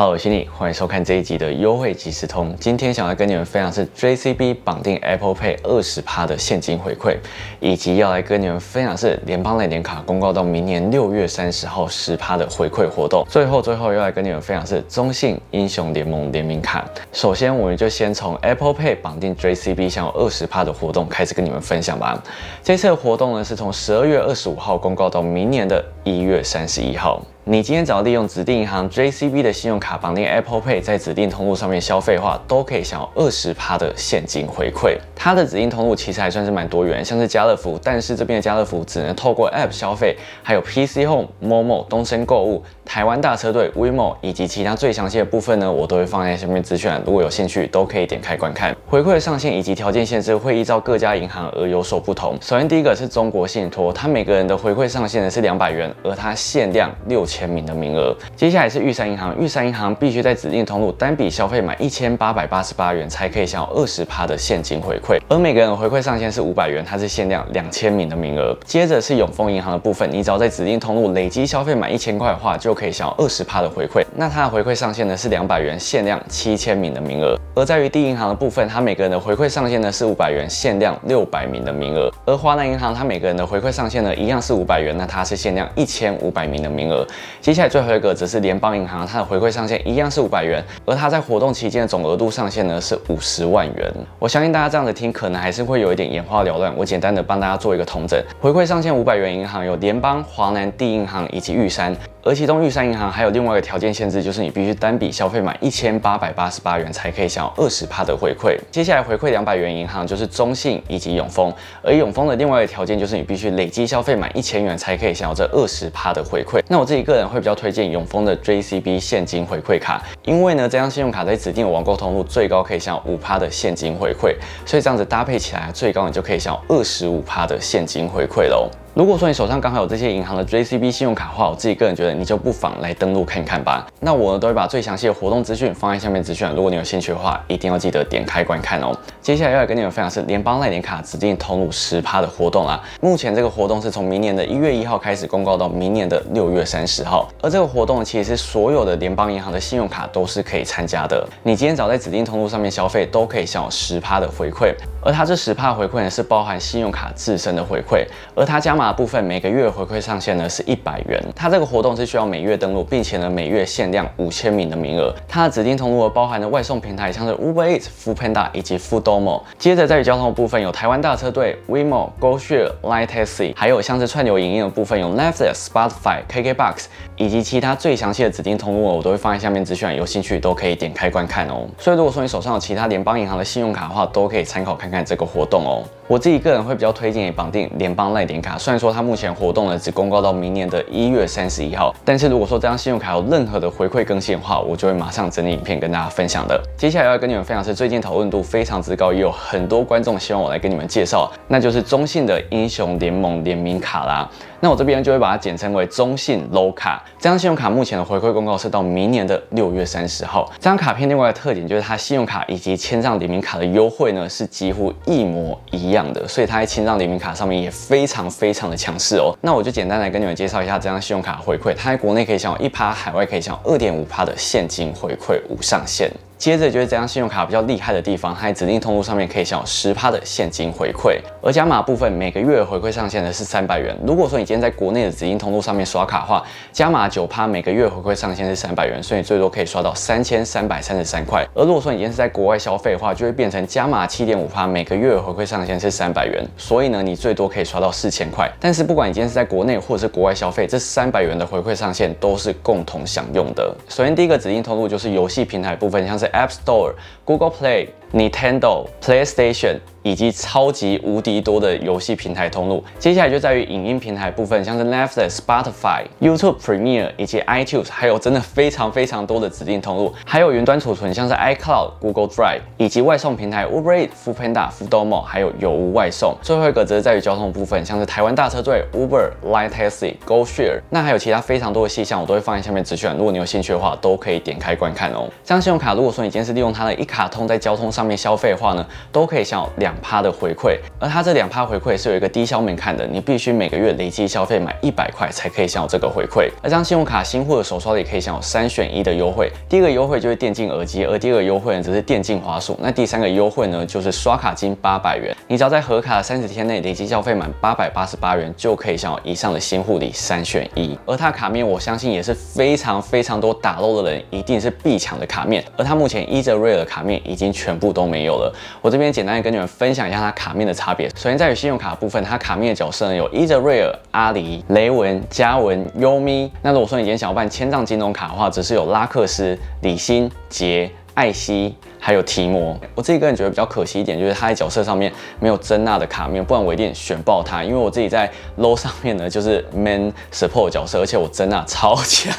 Hello，我是你，欢迎收看这一集的优惠即时通。今天想要跟你们分享是 JCB 绑定 Apple Pay 二十趴的现金回馈，以及要来跟你们分享是联邦类点卡公告到明年六月三十号十趴的回馈活动。最后，最后要来跟你们分享是中信英雄联盟联名卡。首先，我们就先从 Apple Pay 绑定 JCB 享有二十趴的活动开始跟你们分享吧。这次的活动呢是从十二月二十五号公告到明年的一月三十一号。你今天只要利用指定银行 JCB 的信用卡绑定 Apple Pay，在指定通路上面消费的话，都可以享有二十趴的现金回馈。它的指定通路其实还算是蛮多元，像是家乐福，但是这边的家乐福只能透过 App 消费，还有 PC Home、Momo、东升购物、台湾大车队、WeMo 以及其他最详细的部分呢，我都会放在下面资讯栏，如果有兴趣都可以点开观看。回馈的上限以及条件限制会依照各家银行而有所不同。首先第一个是中国信托，它每个人的回馈上限呢是两百元，而它限量六千。名的名额，接下来是玉山银行，玉山银行必须在指定通路单笔消费满一千八百八十八元，才可以享有二十趴的现金回馈，而每个人的回馈上限是五百元，它是限量两千名的名额。接着是永丰银行的部分，你只要在指定通路累积消费满一千块的话，就可以享有二十趴的回馈，那它的回馈上限呢是两百元，限量七千名的名额。而在于第一银行的部分，它每个人的回馈上限呢是五百元，限量六百名的名额。而华南银行它每个人的回馈上限呢一样是五百元，那它是限量一千五百名的名额。接下来最后一个则是联邦银行，它的回馈上限一样是五百元，而它在活动期间的总额度上限呢是五十万元。我相信大家这样子听，可能还是会有一点眼花缭乱。我简单的帮大家做一个统整，回馈上限五百元银行有联邦、华南、地银行以及玉山。而其中玉山银行还有另外一个条件限制，就是你必须单笔消费满一千八百八十八元才可以享二十趴的回馈。接下来回馈两百元银行就是中信以及永丰，而永丰的另外一个条件就是你必须累积消费满一千元才可以享有这二十趴的回馈。那我自己个人会比较推荐永丰的 JCB 现金回馈卡，因为呢这张信用卡在指定的网购通路最高可以享有五趴的现金回馈，所以这样子搭配起来最高你就可以享有二十五趴的现金回馈喽。如果说你手上刚好有这些银行的 JCB 信用卡的话，我自己个人觉得你就不妨来登录看看吧。那我呢都会把最详细的活动资讯放在下面资讯，如果你有兴趣的话，一定要记得点开观看哦。接下来要来跟你们分享是联邦赖点卡指定通路十趴的活动啊。目前这个活动是从明年的一月一号开始公告到明年的六月三十号，而这个活动其实是所有的联邦银行的信用卡都是可以参加的。你今天早在指定通路上面消费，都可以享有十趴的回馈，而它这十趴回馈呢是包含信用卡自身的回馈，而它加码的部分每个月。回馈上限呢是一百元，它这个活动是需要每月登录，并且呢每月限量五千名的名额。它的指定通路包含的外送平台像是 Uber Eats、Foodpanda 以及 Foodomo。接着在于交通的部分有台湾大车队、WeMo、GoShare、Line Taxi，还有像是串流影音的部分有 Netflix、Spotify、KKBox 以及其他最详细的指定通路，我都会放在下面资讯，有兴趣都可以点开观看哦。所以如果说你手上有其他联邦银行的信用卡的话，都可以参考看看这个活动哦。我自己个人会比较推荐绑定联邦赖点卡，虽然说它目前活动呢只公告到明年的一月三十一号，但是如果说这张信用卡有任何的回馈更新的话，我就会马上整理影片跟大家分享的。接下来要跟你们分享是最近讨论度非常之高，也有很多观众希望我来跟你们介绍，那就是中信的英雄联盟联名卡啦。那我这边就会把它简称为中信 Low 卡。这张信用卡目前的回馈公告是到明年的六月三十号。这张卡片另外的特点就是它信用卡以及千账联名卡的优惠呢是几乎一模一样的，所以它在千账联名卡上面也非常非常的强势哦。那我就简单来跟你们介绍一下这张信用卡回馈，它在国内可以享有一趴，海外可以享有二点五趴的现金回馈无上限。接着就是这张信用卡比较厉害的地方，它在指定通路上面可以享有十趴的现金回馈，而加码部分每个月回馈上限呢是三百元。如果说你今天在国内的指定通路上面刷卡的话，加码九趴，每个月回馈上限是三百元，所以最多可以刷到三千三百三十三块。而如果说你今天是在国外消费的话，就会变成加码七点五趴，每个月回馈上限是三百元，所以呢你最多可以刷到四千块。但是不管你今天是在国内或者是国外消费，这三百元的回馈上限都是共同享用的。首先第一个指定通路就是游戏平台部分，像是 App Store。Google Play。Nintendo、PlayStation 以及超级无敌多的游戏平台通路，接下来就在于影音平台部分，像是 Netflix、Spotify、YouTube Premiere 以及 iTunes，还有真的非常非常多的指定通路，还有云端储存，像是 iCloud、Google Drive 以及外送平台 Uber Eats、Foodpanda、Foodomo，还有有无外送。最后一个则是在于交通部分，像是台湾大车队、Uber、Line Taxi、GoShare，那还有其他非常多的细项，我都会放在下面资讯。如果你有兴趣的话，都可以点开观看哦。这张信用卡，如果说你今天是利用它的一卡通在交通上。上面消费的话呢，都可以享有两趴的回馈。而它这两趴回馈是有一个低消门槛的，你必须每个月累计消费满一百块才可以享有这个回馈。而张信用卡新户的手刷里可以享有三选一的优惠，第一个优惠就是电竞耳机，而第二个优惠呢则是电竞滑鼠。那第三个优惠呢就是刷卡金八百元，你只要在合卡的三十天内累计消费满八百八十八元，就可以享有以上的新户礼三选一。而它卡面我相信也是非常非常多打漏的人一定是必抢的卡面，而它目前伊泽瑞尔卡面已经全部都没有了。我这边简单的跟你们分享一下它卡面的差别。首先在于信用卡部分，它卡面的角色呢有伊泽瑞尔、阿里、雷文、嘉文、优咪。那如果说你今天想要办千账金融卡的话，只是有拉克斯、李欣、杰、艾希。还有提摩，我自己个人觉得比较可惜一点，就是他在角色上面没有真娜的卡面，不然我一定选爆他。因为我自己在 low 上面呢，就是 man support 角色，而且我真娜超强，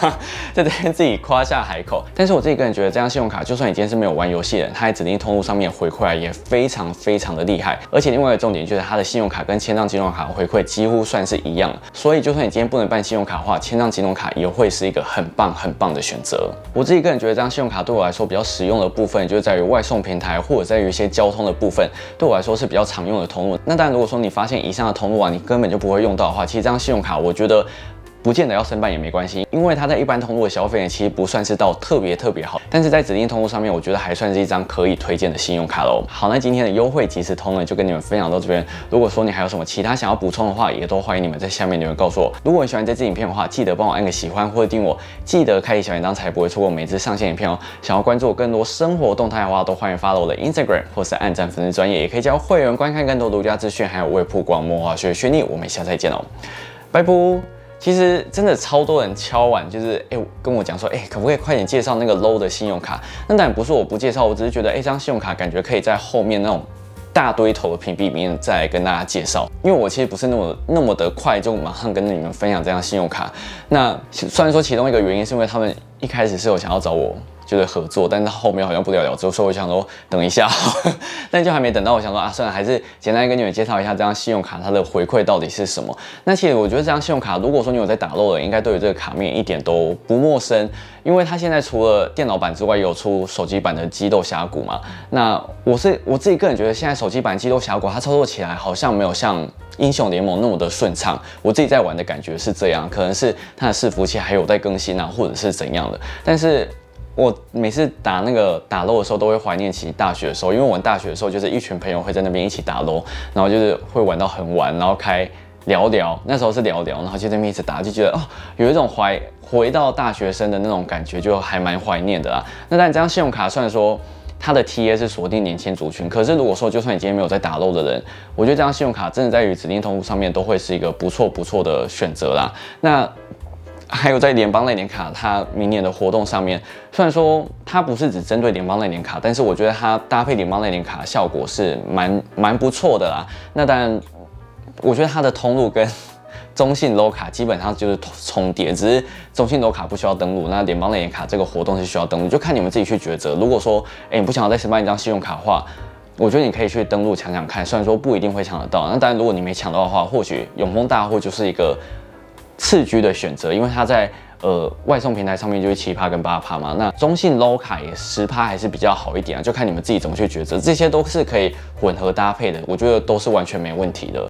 在这边自己夸下海口。但是我自己个人觉得，这张信用卡，就算你今天是没有玩游戏的人，它在指定通路上面回馈来也非常非常的厉害。而且另外一个重点就是，它的信用卡跟千账金融卡回馈几乎算是一样。所以就算你今天不能办信用卡的话，千账金融卡也会是一个很棒很棒的选择。我自己个人觉得，这张信用卡对我来说比较实用用的部分，就是在于外送平台或者在于一些交通的部分，对我来说是比较常用的通路。那当然，如果说你发现以上的通路啊，你根本就不会用到的话，其实这张信用卡，我觉得。不见得要申办也没关系，因为它在一般通路的消费呢，其实不算是到特别特别好，但是在指定通路上面，我觉得还算是一张可以推荐的信用卡喽。好，那今天的优惠即时通呢，就跟你们分享到这边。如果说你还有什么其他想要补充的话，也都欢迎你们在下面留言告诉我。如果你喜欢这支影片的话，记得帮我按个喜欢或者订我，记得开启小铃铛才不会错过每支上线影片哦。想要关注我更多生活动态的话，都欢迎 follow 我的 Instagram 或是按赞粉丝专业，也可以加入会员观看更多独家资讯，还有未曝光魔化学学历。我们下次再见哦，拜拜。其实真的超多人敲完，就是哎跟我讲说，哎可不可以快点介绍那个 low 的信用卡？那当然不是我不介绍，我只是觉得，哎这张信用卡感觉可以在后面那种大堆头的屏蔽里面再跟大家介绍。因为我其实不是那么那么的快就马上跟你们分享这张信用卡。那虽然说其中一个原因是因为他们一开始是有想要找我。就是合作，但是后面好像不了了之，所以我想说等一下，但就还没等到。我想说啊，算了，还是简单跟你们介绍一下这张信用卡它的回馈到底是什么。那其实我觉得这张信用卡，如果说你有在打漏的，应该对于这个卡面一点都不陌生，因为它现在除了电脑版之外，有出手机版的激斗峡谷嘛。那我是我自己个人觉得，现在手机版激斗峡谷它操作起来好像没有像英雄联盟那么的顺畅。我自己在玩的感觉是这样，可能是它的伺服器还有在更新啊，或者是怎样但是。我每次打那个打漏的时候，都会怀念起大学的时候，因为我们大学的时候就是一群朋友会在那边一起打漏，然后就是会玩到很晚，然后开聊聊，那时候是聊聊，然后就在那边一直打，就觉得哦，有一种怀回到大学生的那种感觉，就还蛮怀念的啦。那但这张信用卡虽然说它的 TA 是锁定年轻族群，可是如果说就算你今天没有在打漏的人，我觉得这张信用卡真的在于指定通路上面都会是一个不错不错的选择啦。那还有在联邦类年卡，它明年的活动上面，虽然说它不是只针对联邦类年卡，但是我觉得它搭配联邦类年卡效果是蛮蛮不错的啦。那当然，我觉得它的通路跟中信 low 卡基本上就是重叠，只是中信 low 卡不需要登录，那联邦类年卡这个活动是需要登录，就看你们自己去抉择。如果说，哎，你不想要再申办一张信用卡的话，我觉得你可以去登录抢抢看，虽然说不一定会抢得到。那当然，如果你没抢到的话，或许永丰大户就是一个。次居的选择，因为它在呃外送平台上面就是七趴跟八趴嘛，那中信 low 卡也十趴还是比较好一点啊，就看你们自己怎么去抉择，这些都是可以混合搭配的，我觉得都是完全没问题的。